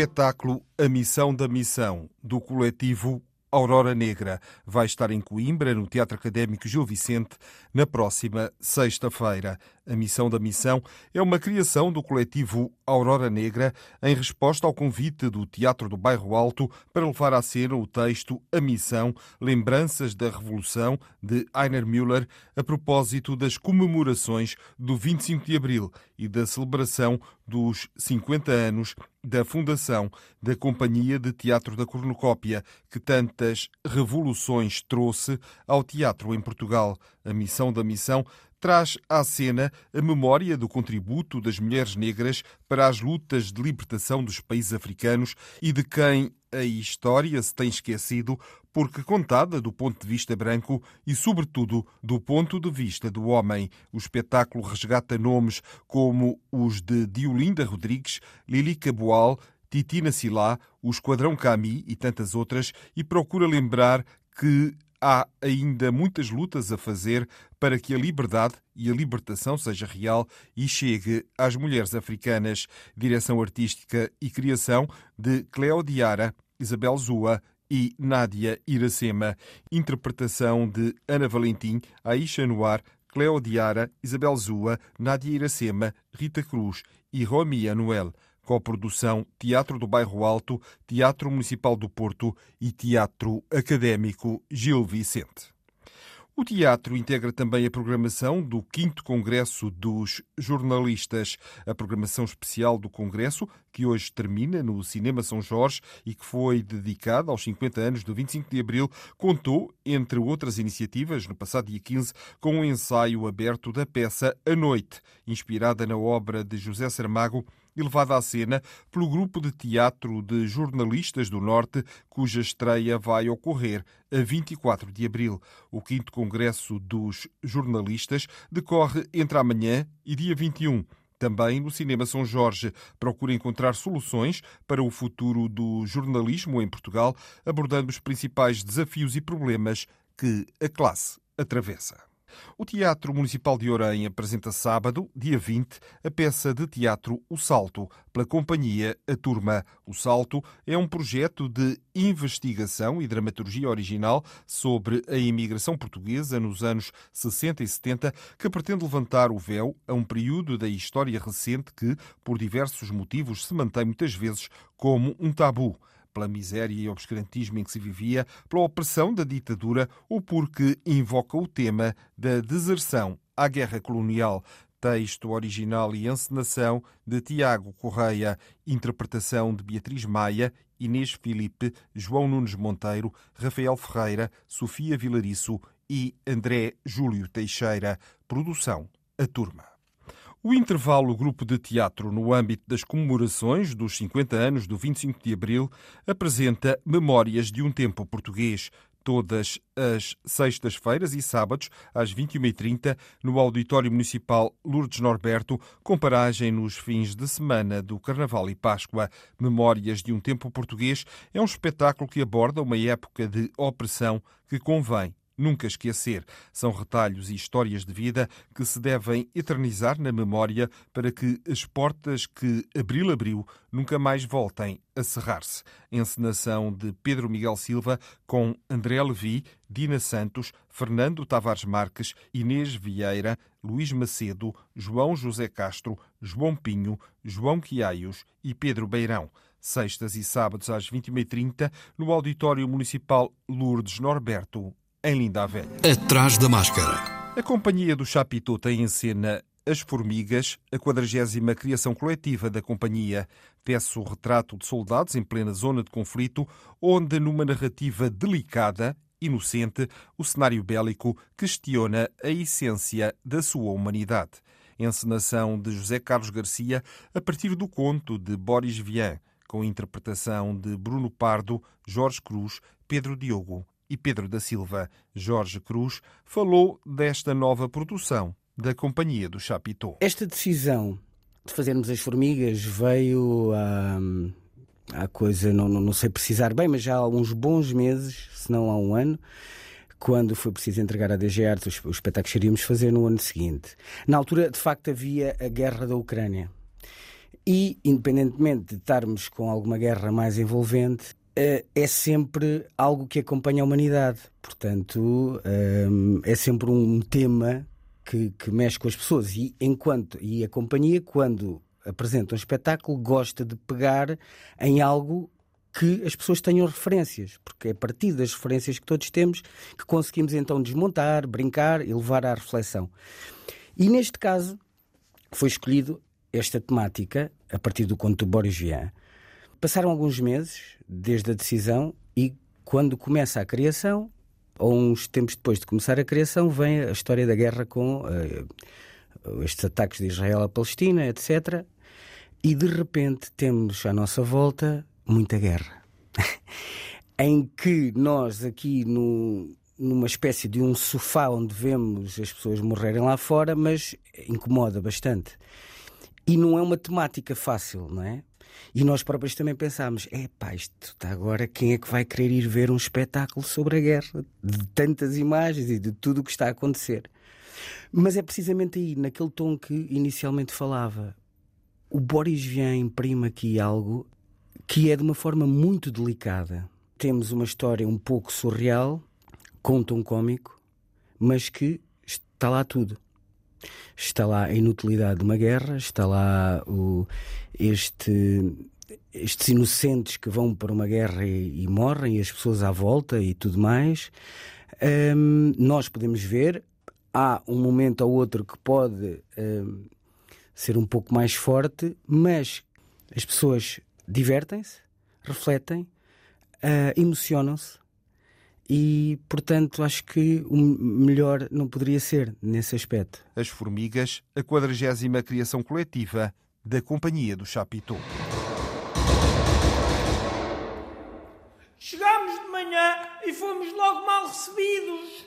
espetáculo A Missão da Missão, do coletivo Aurora Negra, vai estar em Coimbra, no Teatro Académico Gil Vicente, na próxima sexta-feira. A Missão da Missão é uma criação do coletivo Aurora Negra em resposta ao convite do Teatro do Bairro Alto para levar à cena o texto A Missão, Lembranças da Revolução, de Heiner Müller, a propósito das comemorações do 25 de Abril e da celebração dos 50 anos da fundação da Companhia de Teatro da Cornucópia, que tantas revoluções trouxe ao teatro em Portugal. A Missão da Missão traz à cena a memória do contributo das mulheres negras para as lutas de libertação dos países africanos e de quem a história se tem esquecido porque contada do ponto de vista branco e, sobretudo, do ponto de vista do homem. O espetáculo resgata nomes como os de Diolinda Rodrigues, Lili Caboal, Titina Silá, o Esquadrão Cami e tantas outras e procura lembrar que há ainda muitas lutas a fazer para que a liberdade e a libertação seja real e chegue às mulheres africanas. Direção artística e criação de Cleo Diara, Isabel Zua e Nádia Iracema. Interpretação de Ana Valentim, Aisha Noir, Cleo Diara, Isabel Zua, Nádia Iracema, Rita Cruz e Romi Anuel. Coprodução Teatro do Bairro Alto, Teatro Municipal do Porto e Teatro Académico Gil Vicente. O teatro integra também a programação do 5 Congresso dos Jornalistas. A programação especial do Congresso, que hoje termina no Cinema São Jorge e que foi dedicada aos 50 anos do 25 de Abril, contou, entre outras iniciativas, no passado dia 15, com um ensaio aberto da peça A Noite, inspirada na obra de José Saramago e levada à cena pelo grupo de teatro de jornalistas do Norte, cuja estreia vai ocorrer a 24 de abril. O 5 Congresso dos Jornalistas decorre entre amanhã e dia 21. Também no Cinema São Jorge procura encontrar soluções para o futuro do jornalismo em Portugal, abordando os principais desafios e problemas que a classe atravessa. O Teatro Municipal de Orem apresenta sábado, dia 20, a peça de teatro O Salto, pela companhia A Turma. O Salto é um projeto de investigação e dramaturgia original sobre a imigração portuguesa nos anos 60 e 70, que pretende levantar o véu a um período da história recente que, por diversos motivos, se mantém muitas vezes como um tabu pela miséria e obscurantismo em que se vivia, pela opressão da ditadura ou porque invoca o tema da deserção à guerra colonial. Texto original e encenação de Tiago Correia, interpretação de Beatriz Maia, Inês Filipe, João Nunes Monteiro, Rafael Ferreira, Sofia Vilariço e André Júlio Teixeira. Produção A Turma. O intervalo grupo de teatro no âmbito das comemorações dos 50 anos do 25 de Abril apresenta Memórias de um Tempo Português, todas as sextas-feiras e sábados, às 21h30, no Auditório Municipal Lourdes Norberto, com paragem nos fins de semana do Carnaval e Páscoa. Memórias de um Tempo Português é um espetáculo que aborda uma época de opressão que convém nunca esquecer. São retalhos e histórias de vida que se devem eternizar na memória para que as portas que Abril abriu nunca mais voltem a cerrar-se. Encenação de Pedro Miguel Silva com André Levi, Dina Santos, Fernando Tavares Marques, Inês Vieira, Luís Macedo, João José Castro, João Pinho, João Quiaios e Pedro Beirão sextas e sábados às 21h30, no Auditório Municipal Lourdes Norberto, em Linda a Velha. Atrás da máscara. A Companhia do Chapitão tem em cena As Formigas, a quadragésima criação coletiva da companhia. Tece o retrato de soldados em plena zona de conflito, onde, numa narrativa delicada inocente, o cenário bélico questiona a essência da sua humanidade. Encenação de José Carlos Garcia a partir do conto de Boris Vian, com interpretação de Bruno Pardo, Jorge Cruz, Pedro Diogo e Pedro da Silva. Jorge Cruz falou desta nova produção da Companhia do Chapitão. Esta decisão de fazermos as formigas veio a. Há coisa, não, não sei precisar bem, mas já há alguns bons meses, se não há um ano, quando foi preciso entregar a DG Arte os, os espetáculos que iríamos fazer no ano seguinte. Na altura, de facto, havia a guerra da Ucrânia. E, independentemente de estarmos com alguma guerra mais envolvente, é sempre algo que acompanha a humanidade. Portanto, eh, é sempre um tema que, que mexe com as pessoas. E enquanto e a companhia, quando apresenta um espetáculo, gosta de pegar em algo que as pessoas tenham referências, porque é a partir das referências que todos temos que conseguimos então desmontar, brincar e levar à reflexão. E neste caso foi escolhido esta temática a partir do conto do Boris Vian. Passaram alguns meses desde a decisão e quando começa a criação, ou uns tempos depois de começar a criação, vem a história da guerra com uh, estes ataques de Israel à Palestina, etc. E de repente temos à nossa volta muita guerra. em que nós aqui no, numa espécie de um sofá onde vemos as pessoas morrerem lá fora, mas incomoda bastante. E não é uma temática fácil, não é? E nós próprios também pensámos: é pá, isto está agora, quem é que vai querer ir ver um espetáculo sobre a guerra? De tantas imagens e de tudo o que está a acontecer. Mas é precisamente aí, naquele tom que inicialmente falava. O Boris Vian imprime aqui algo que é de uma forma muito delicada. Temos uma história um pouco surreal, com um tom cómico, mas que está lá tudo. Está lá a inutilidade de uma guerra, está lá o, este, estes inocentes que vão para uma guerra e, e, morrem, e as pessoas à volta e tudo mais. Um, nós podemos ver, há um momento ou outro que pode um, ser um pouco mais forte, mas as pessoas divertem-se, refletem, uh, emocionam-se e, portanto, acho que o melhor não poderia ser nesse aspecto. As Formigas, a quadragésima criação coletiva da Companhia do Chapitão. Chegámos de manhã e fomos logo mal recebidos.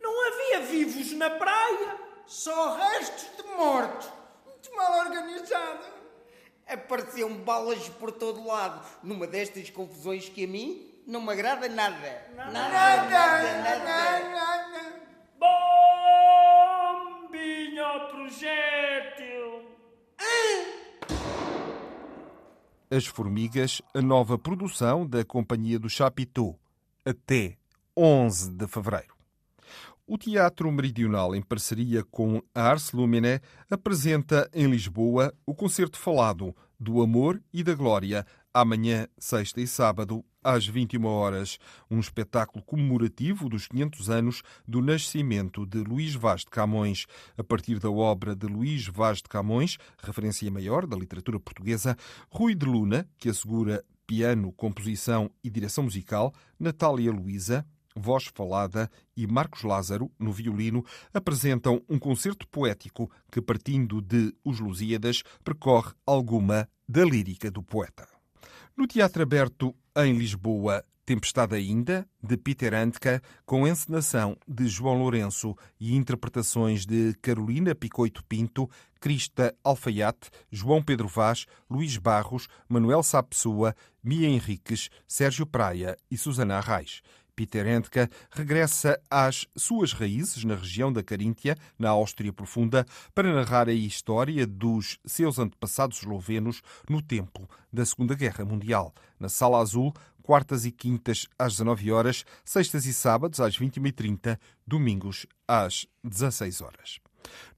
Não havia vivos na praia. Só restos de mortos. Muito mal organizado. Apareciam balas por todo lado, numa destas confusões que a mim não me agrada nada. Nada, nada, nada. nada, nada. Bombinha projétil. As Formigas, a nova produção da Companhia do Chapitão, até 11 de fevereiro. O Teatro Meridional, em parceria com a Ars Lumine, apresenta em Lisboa o concerto falado do Amor e da Glória, amanhã, sexta e sábado, às 21 horas, um espetáculo comemorativo dos 500 anos do nascimento de Luís Vaz de Camões, a partir da obra de Luís Vaz de Camões, referência maior da literatura portuguesa, Rui de Luna, que assegura piano, composição e direção musical, Natália Luísa, voz falada e Marcos Lázaro, no violino, apresentam um concerto poético que, partindo de Os Lusíadas, percorre alguma da lírica do poeta. No Teatro Aberto, em Lisboa, Tempestade Ainda, de Peter Handke, com encenação de João Lourenço e interpretações de Carolina Picoito Pinto, Crista Alfaiate, João Pedro Vaz, Luís Barros, Manuel Sapessoa, Mia Henriques, Sérgio Praia e Susana Arraes. Peter Handke regressa às suas raízes na região da Caríntia, na Áustria Profunda, para narrar a história dos seus antepassados eslovenos no tempo da Segunda Guerra Mundial. Na Sala Azul, quartas e quintas às 19 horas, sextas e sábados às 21h30, domingos às 16 horas.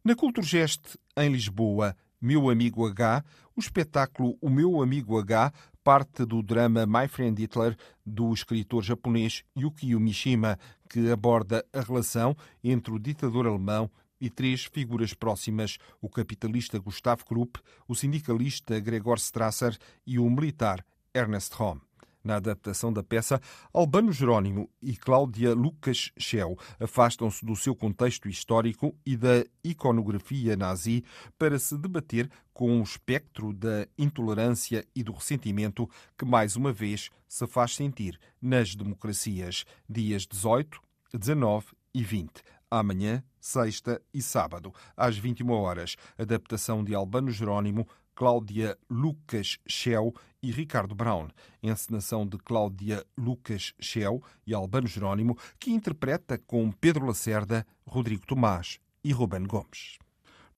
Na Culturgest, em Lisboa, Meu Amigo H, o espetáculo O Meu Amigo H parte do drama My Friend Hitler, do escritor japonês Yukio Mishima, que aborda a relação entre o ditador alemão e três figuras próximas: o capitalista Gustav Krupp, o sindicalista Gregor Strasser e o militar Ernest Röhm. Na adaptação da peça, Albano Jerónimo e Cláudia Lucas Schell afastam-se do seu contexto histórico e da iconografia nazi para se debater com o espectro da intolerância e do ressentimento que, mais uma vez, se faz sentir nas democracias. Dias 18, 19 e 20. Amanhã, sexta e sábado, às 21 horas. Adaptação de Albano Jerónimo, Cláudia Lucas Schell e Ricardo Brown. Encenação de Cláudia Lucas Schell e Albano Jerónimo, que interpreta com Pedro Lacerda, Rodrigo Tomás e Ruben Gomes.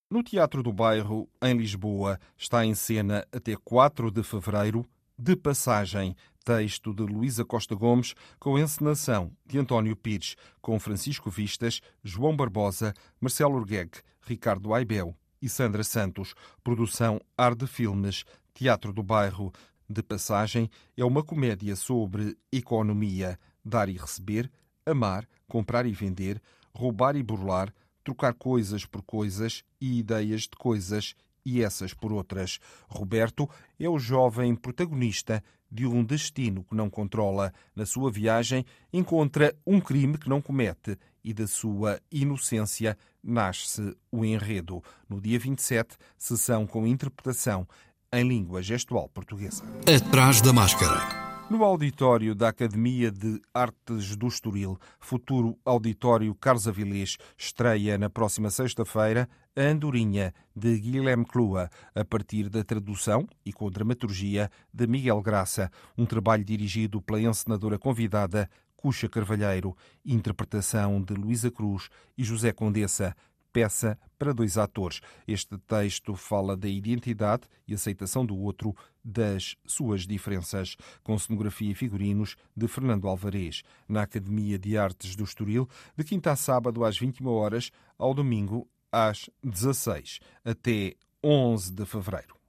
No Teatro do Bairro, em Lisboa, está em cena até 4 de fevereiro De Passagem, texto de Luísa Costa Gomes, com encenação de António Pires, com Francisco Vistas, João Barbosa, Marcelo Urguegue, Ricardo Aibel e Sandra Santos. Produção Ar de Filmes, Teatro do Bairro. De Passagem é uma comédia sobre economia, dar e receber, amar, comprar e vender, roubar e burlar, trocar coisas por coisas e ideias de coisas e essas por outras. Roberto é o jovem protagonista de um destino que não controla. Na sua viagem, encontra um crime que não comete e da sua inocência nasce o enredo. No dia 27, sessão com interpretação em língua gestual portuguesa. Atrás da máscara. No auditório da Academia de Artes do Estoril, futuro auditório Carlos Avilés, estreia na próxima sexta-feira a Andorinha, de Guilherme Clua, a partir da tradução e com dramaturgia de Miguel Graça, um trabalho dirigido pela encenadora convidada Cuxa Carvalheiro, interpretação de Luísa Cruz e José Condessa, peça para dois atores. Este texto fala da identidade e aceitação do outro, das suas diferenças, com cenografia e figurinos de Fernando Alvarez, na Academia de Artes do Estoril, de quinta a sábado às 21 horas, ao domingo às 16, até 11 de fevereiro.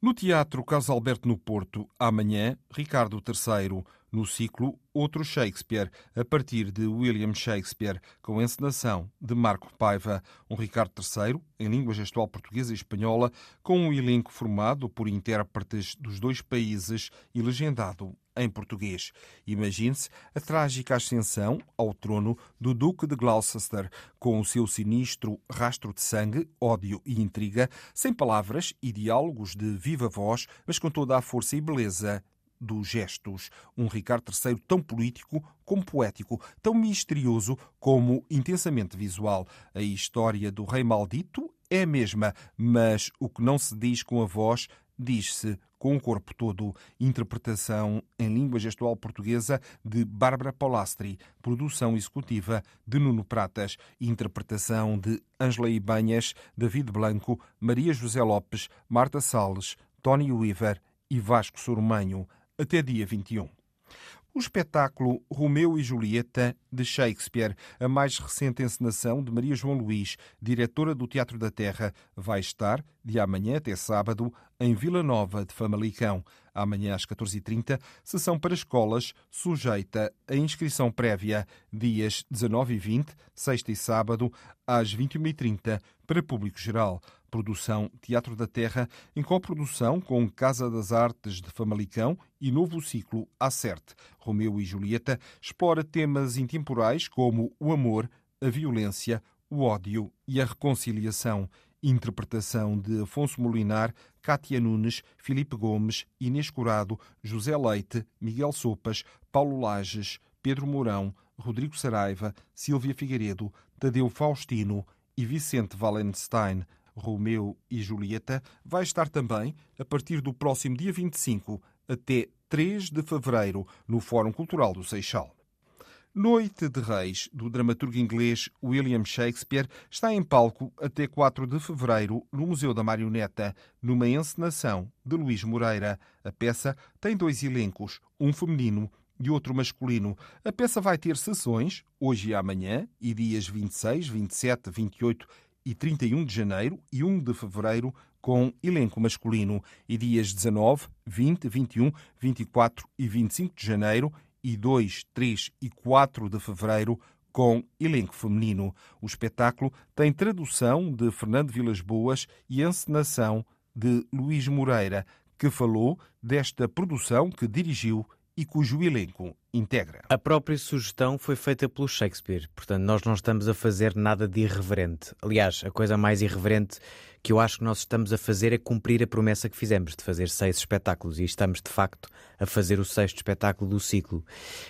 No Teatro Carlos Alberto no Porto, amanhã, Ricardo III, no ciclo Outro Shakespeare, a partir de William Shakespeare, com encenação de Marco Paiva, um Ricardo III, em língua gestual portuguesa e espanhola, com um elenco formado por intérpretes dos dois países e legendado em português. Imagine-se a trágica ascensão ao trono do Duque de Gloucester, com o seu sinistro rastro de sangue, ódio e intriga, sem palavras e diálogos de viva voz, mas com toda a força e beleza dos gestos. Um Ricardo III tão político como poético, tão misterioso como intensamente visual. A história do Rei Maldito é a mesma, mas o que não se diz com a voz diz-se com o corpo todo. Interpretação em língua gestual portuguesa de Bárbara Polastri. Produção executiva de Nuno Pratas. Interpretação de Ângela Ibanhas, David Blanco, Maria José Lopes, Marta Salles, Tony Weaver e Vasco Sormanho até dia 21. O espetáculo Romeu e Julieta, de Shakespeare, a mais recente encenação de Maria João Luís, diretora do Teatro da Terra, vai estar, de amanhã até sábado, em Vila Nova de Famalicão. Amanhã às 14h30, sessão para escolas, sujeita a inscrição prévia, dias 19 e 20, sexta e sábado, às 21h30, para público geral. Produção Teatro da Terra, em coprodução com Casa das Artes de Famalicão e novo ciclo Acerte. Romeu e Julieta explora temas intemporais como o amor, a violência, o ódio e a reconciliação. Interpretação de Afonso Molinar, Cátia Nunes, Filipe Gomes, Inês Curado, José Leite, Miguel Sopas, Paulo Lages, Pedro Mourão, Rodrigo Saraiva, Silvia Figueiredo, Tadeu Faustino e Vicente Wallenstein. Romeu e Julieta vai estar também a partir do próximo dia 25 até 3 de fevereiro no Fórum Cultural do Seixal. Noite de Reis, do dramaturgo inglês William Shakespeare, está em palco até 4 de fevereiro no Museu da Marioneta, numa encenação de Luís Moreira. A peça tem dois elencos, um feminino e outro masculino. A peça vai ter sessões, hoje e amanhã, e dias 26, 27, 28 e 31 de janeiro e 1 de fevereiro com elenco masculino e dias 19, 20, 21, 24 e 25 de janeiro e 2, 3 e 4 de fevereiro com elenco feminino. O espetáculo tem tradução de Fernando Vilas Boas e encenação de Luís Moreira, que falou desta produção que dirigiu e cujo elenco integra. A própria sugestão foi feita pelo Shakespeare, portanto, nós não estamos a fazer nada de irreverente. Aliás, a coisa mais irreverente que eu acho que nós estamos a fazer é cumprir a promessa que fizemos de fazer seis espetáculos e estamos de facto a fazer o sexto espetáculo do ciclo.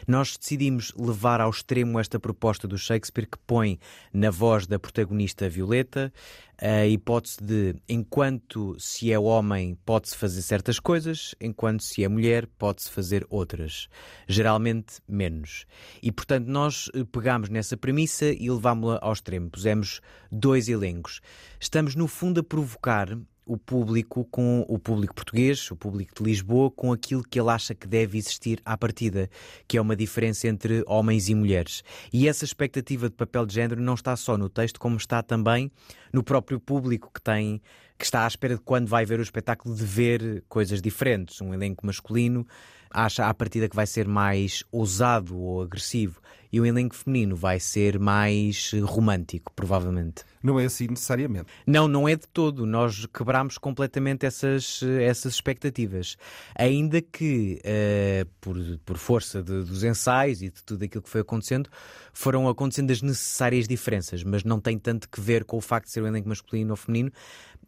Nós decidimos levar ao extremo esta proposta do Shakespeare que põe na voz da protagonista Violeta a hipótese de enquanto se é homem pode-se fazer certas coisas, enquanto se é mulher pode-se fazer outras. Geralmente menos. E portanto nós eh, pegámos nessa premissa e levámos-la ao extremo. Pusemos dois elencos. Estamos no fundo a provocar o público com o público português, o público de Lisboa, com aquilo que ele acha que deve existir à partida, que é uma diferença entre homens e mulheres. E essa expectativa de papel de género não está só no texto, como está também no próprio público que tem que está à espera de quando vai ver o espetáculo de ver coisas diferentes. Um elenco masculino acha à partida que vai ser mais ousado ou agressivo e o elenco feminino vai ser mais romântico, provavelmente. Não é assim necessariamente. Não, não é de todo. Nós quebramos completamente essas, essas expectativas. Ainda que, uh, por, por força de, dos ensaios e de tudo aquilo que foi acontecendo, foram acontecendo as necessárias diferenças, mas não tem tanto que ver com o facto de ser um elenco masculino ou feminino,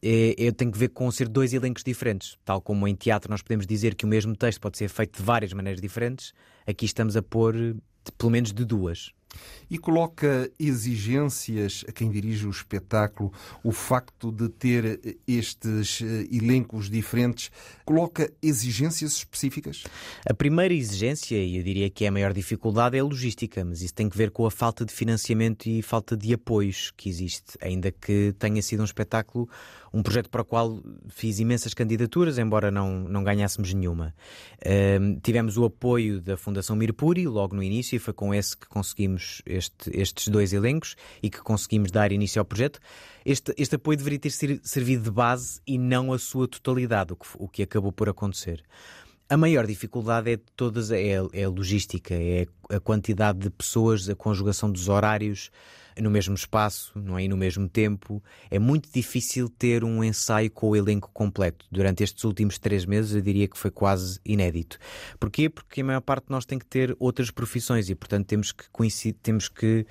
é, eu tenho que ver com ser dois elencos diferentes. Tal como em teatro nós podemos dizer que o mesmo texto pode ser feito de várias maneiras diferentes, aqui estamos a pôr de, pelo menos de duas e coloca exigências a quem dirige o espetáculo, o facto de ter estes eh, elencos diferentes, coloca exigências específicas? A primeira exigência, e eu diria que é a maior dificuldade, é a logística, mas isso tem que ver com a falta de financiamento e falta de apoios que existe, ainda que tenha sido um espetáculo um projeto para o qual fiz imensas candidaturas, embora não, não ganhássemos nenhuma. Tivemos o apoio da Fundação Mirpuri logo no início e foi com esse que conseguimos este, estes dois elencos e que conseguimos dar início ao projeto. Este, este apoio deveria ter servido de base e não a sua totalidade, o que, o que acabou por acontecer. A maior dificuldade é todas é, é a logística, é a quantidade de pessoas, a conjugação dos horários, no mesmo espaço, não é? E no mesmo tempo. É muito difícil ter um ensaio com o elenco completo. Durante estes últimos três meses, eu diria que foi quase inédito. Porquê? Porque a maior parte de nós tem que ter outras profissões e, portanto, temos que, temos que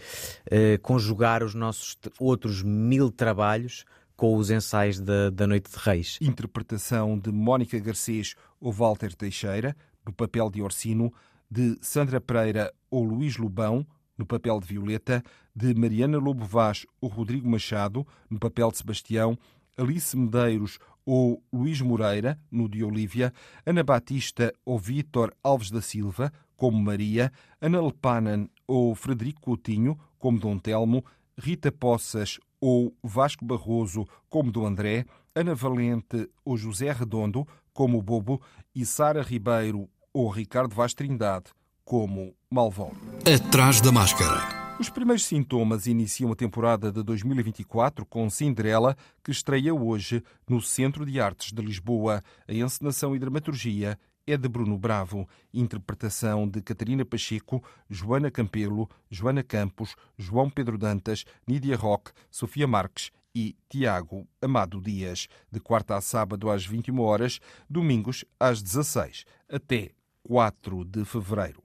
uh, conjugar os nossos outros mil trabalhos com os ensaios da, da Noite de Reis. Interpretação de Mónica Garcês ou Walter Teixeira, no papel de Orsino, de Sandra Pereira ou Luís Lobão, no papel de Violeta, de Mariana Lobo Vaz ou Rodrigo Machado, no papel de Sebastião, Alice Medeiros ou Luís Moreira, no de Olívia, Ana Batista ou Vítor Alves da Silva, como Maria, Ana Lepanan ou Frederico Coutinho, como Dom Telmo, Rita Poças ou Vasco Barroso, como do André, Ana Valente ou José Redondo, como Bobo, e Sara Ribeiro ou Ricardo Vaz Trindade, como Malvol. Atrás da máscara. Os primeiros sintomas iniciam a temporada de 2024 com Cinderela, que estreia hoje no Centro de Artes de Lisboa. A encenação e dramaturgia é de Bruno Bravo, interpretação de Catarina Pacheco, Joana Campelo, Joana Campos, João Pedro Dantas, Nídia Roque, Sofia Marques e Tiago Amado Dias, de quarta a sábado às 21 horas, domingos às 16, até 4 de fevereiro.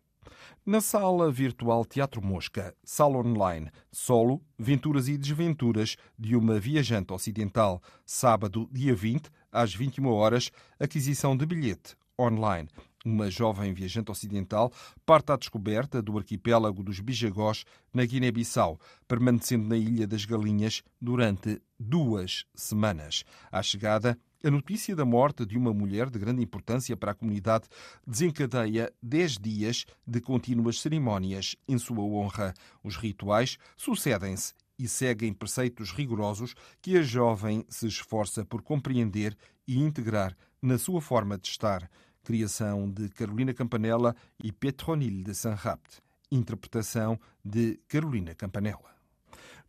Na sala virtual Teatro Mosca, sala online, solo, venturas e desventuras de uma viajante ocidental, sábado, dia 20, às 21 horas, aquisição de bilhete online. Uma jovem viajante ocidental parte à descoberta do arquipélago dos Bijagós, na Guiné-Bissau, permanecendo na Ilha das Galinhas durante duas semanas. À chegada, a notícia da morte de uma mulher de grande importância para a comunidade desencadeia dez dias de contínuas cerimónias em sua honra. Os rituais sucedem-se e seguem preceitos rigorosos que a jovem se esforça por compreender e integrar na sua forma de estar. Criação de Carolina Campanella e Petronil de Sanrapt. Interpretação de Carolina Campanella.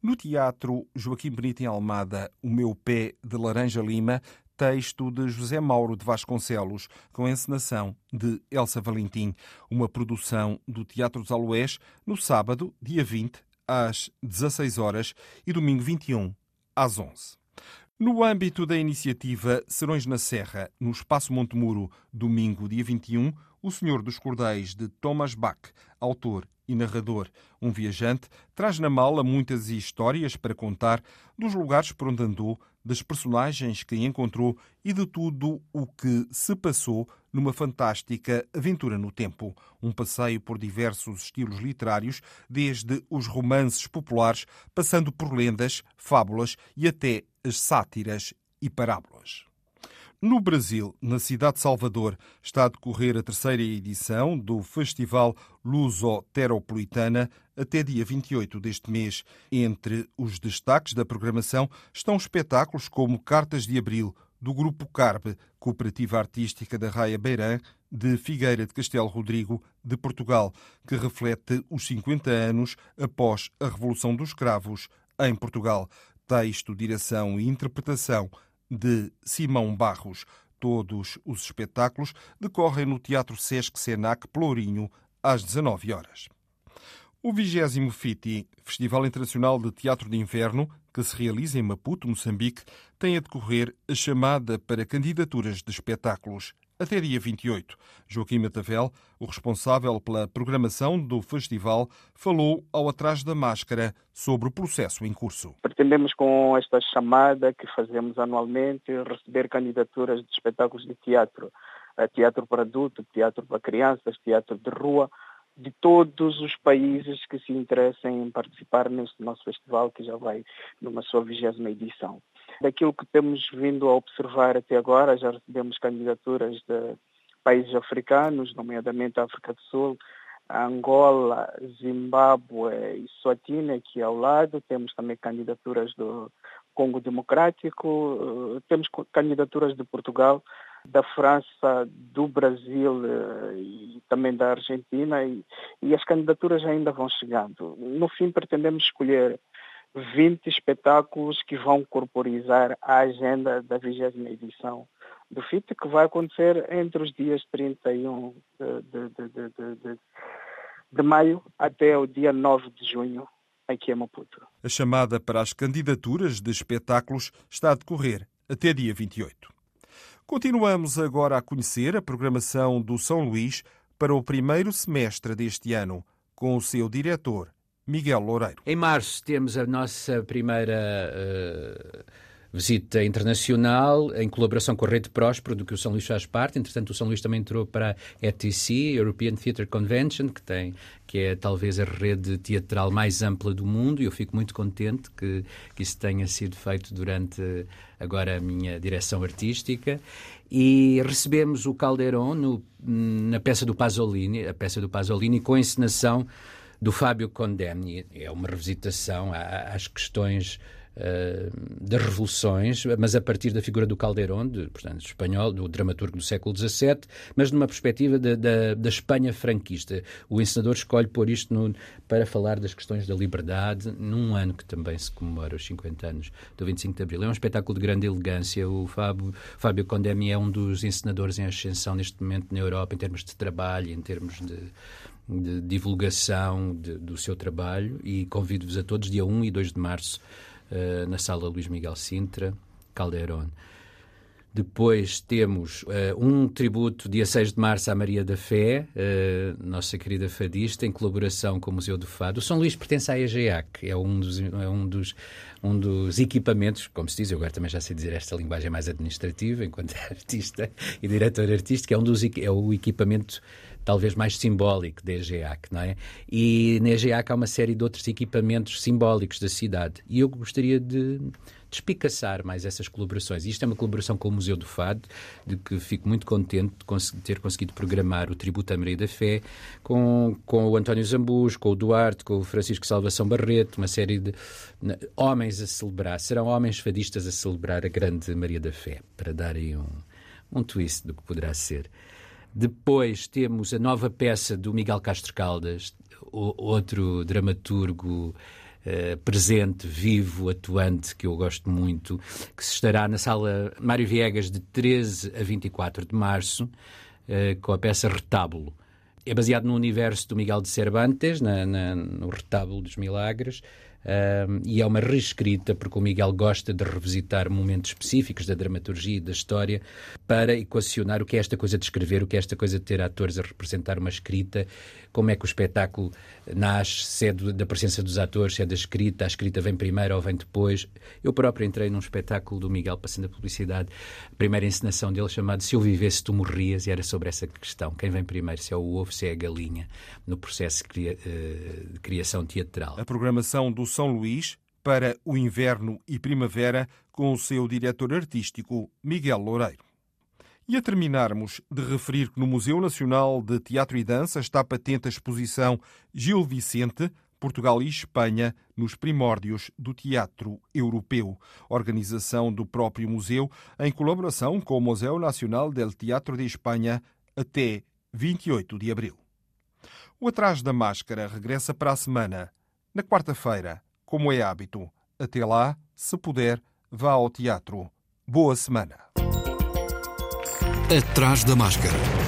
No teatro Joaquim Benito em Almada, O Meu Pé de Laranja Lima texto de José Mauro de Vasconcelos, com encenação de Elsa Valentim, uma produção do Teatro dos Aloés, no sábado, dia 20, às 16 horas e domingo 21, às 11. No âmbito da iniciativa Serões na Serra, no Espaço Montemuro, domingo, dia 21, O Senhor dos Cordéis, de Thomas Bach, autor e narrador. Um viajante traz na mala muitas histórias para contar dos lugares por onde andou, das personagens que encontrou e de tudo o que se passou numa fantástica aventura no tempo. Um passeio por diversos estilos literários, desde os romances populares, passando por lendas, fábulas e até as sátiras e parábolas. No Brasil, na cidade de Salvador, está a decorrer a terceira edição do Festival Luso-Teropolitana até dia 28 deste mês. Entre os destaques da programação estão espetáculos como Cartas de Abril, do Grupo Carpe, Cooperativa Artística da Raia Beirã, de Figueira de Castelo Rodrigo, de Portugal, que reflete os 50 anos após a Revolução dos Cravos em Portugal. Texto, direção e interpretação de Simão Barros. Todos os espetáculos decorrem no Teatro Sesc Senac Plourinho, às 19 horas. O 20 FITI, Festival Internacional de Teatro de Inverno, que se realiza em Maputo, Moçambique, tem a decorrer a chamada para candidaturas de espetáculos até dia 28. Joaquim Matavel, o responsável pela programação do festival, falou ao Atrás da Máscara sobre o processo em curso. Pretendemos, com esta chamada que fazemos anualmente, receber candidaturas de espetáculos de teatro. Teatro para adulto, teatro para crianças, teatro de rua, de todos os países que se interessem em participar neste nosso festival, que já vai numa sua vigésima edição. Daquilo que temos vindo a observar até agora, já recebemos candidaturas de países africanos, nomeadamente a África do Sul, Angola, Zimbábue e Suatina, aqui ao lado. Temos também candidaturas do Congo Democrático, eh, temos candidaturas de Portugal, da França, do Brasil eh, e também da Argentina e, e as candidaturas ainda vão chegando. No fim, pretendemos escolher 20 espetáculos que vão corporizar a agenda da 20 edição do FIT, que vai acontecer entre os dias 31 de, de, de, de, de maio até o dia 9 de junho, aqui em Maputo. A chamada para as candidaturas de espetáculos está a decorrer até dia 28. Continuamos agora a conhecer a programação do São Luís para o primeiro semestre deste ano, com o seu diretor, Miguel Loureiro. Em março temos a nossa primeira uh, visita internacional em colaboração com a Rede Próspero, do que o São Luís faz parte. Entretanto, o São Luís também entrou para a ETC, European Theatre Convention, que tem que é talvez a rede teatral mais ampla do mundo, e eu fico muito contente que, que isso tenha sido feito durante agora a minha direção artística. E recebemos o Calderon no, na peça do Pasolini, a peça do Pasolini com a encenação do Fábio Condemni. É uma revisitação às questões das revoluções, mas a partir da figura do Calderón, de, portanto, espanhol, do dramaturgo do século XVII, mas numa perspectiva da, da, da Espanha franquista. O encenador escolhe pôr isto no, para falar das questões da liberdade, num ano que também se comemora os 50 anos do 25 de Abril. É um espetáculo de grande elegância. O Fábio, Fábio Condemi é um dos encenadores em ascensão neste momento na Europa, em termos de trabalho, em termos de de divulgação de, do seu trabalho e convido-vos a todos, dia 1 e 2 de março, uh, na sala Luís Miguel Sintra, Caldeirón. Depois temos uh, um tributo, dia 6 de março, à Maria da Fé, uh, nossa querida fadista, em colaboração com o Museu do Fado. O São Luís pertence à EGEAC, é um dos, é um dos, um dos equipamentos, como se diz, eu agora também já sei dizer esta linguagem mais administrativa, enquanto artista e diretor artístico, é, um dos, é o equipamento talvez mais simbólico da EGEAC, não é? E na EGEAC há uma série de outros equipamentos simbólicos da cidade. E eu gostaria de despicaçar mais essas colaborações. Isto é uma colaboração com o Museu do Fado, de que fico muito contente de ter conseguido programar o Tributo à Maria da Fé, com, com o António Zambus, com o Duarte, com o Francisco Salvação Barreto, uma série de homens a celebrar. Serão homens fadistas a celebrar a grande Maria da Fé, para darem um, um twist do que poderá ser. Depois temos a nova peça do Miguel Castro Caldas, outro dramaturgo uh, presente, vivo, atuante, que eu gosto muito, que se estará na sala Mário Viegas de 13 a 24 de março, uh, com a peça Retábulo. É baseado no universo do Miguel de Cervantes, na, na, no Retábulo dos Milagres, Um, e é uma reescrita, porque o Miguel gosta de revisitar momentos específicos da dramaturgia e da história para equacionar o que é esta coisa de escrever, o que é esta coisa de ter atores a representar uma escrita, como é que o espetáculo nasce, se é do, da presença dos atores, se é da escrita, a escrita vem primeiro ou vem depois. Eu próprio entrei num espetáculo do Miguel, passando a publicidade, a primeira encenação dele chamado Se Eu Vivesse, Tu Morrias, e era sobre essa questão. Quem vem primeiro, se é o ovo, se é a galinha, no processo de, cria, eh, de criação teatral. A programação do São Luís para o inverno e primavera com o seu diretor artístico Miguel Loureiro. E a terminarmos de referir que no Museu Nacional de Teatro e Dança está patente a exposição Gil Vicente, Portugal e Espanha nos primórdios do teatro europeu, organização do próprio museu em colaboração com o Museu Nacional del Teatro de Espanha até 28 de abril. O Atrás da Máscara regressa para a semana, na quarta-feira, como é hábito. Até lá, se puder, vá ao teatro. Boa semana. Atrás da Máscara.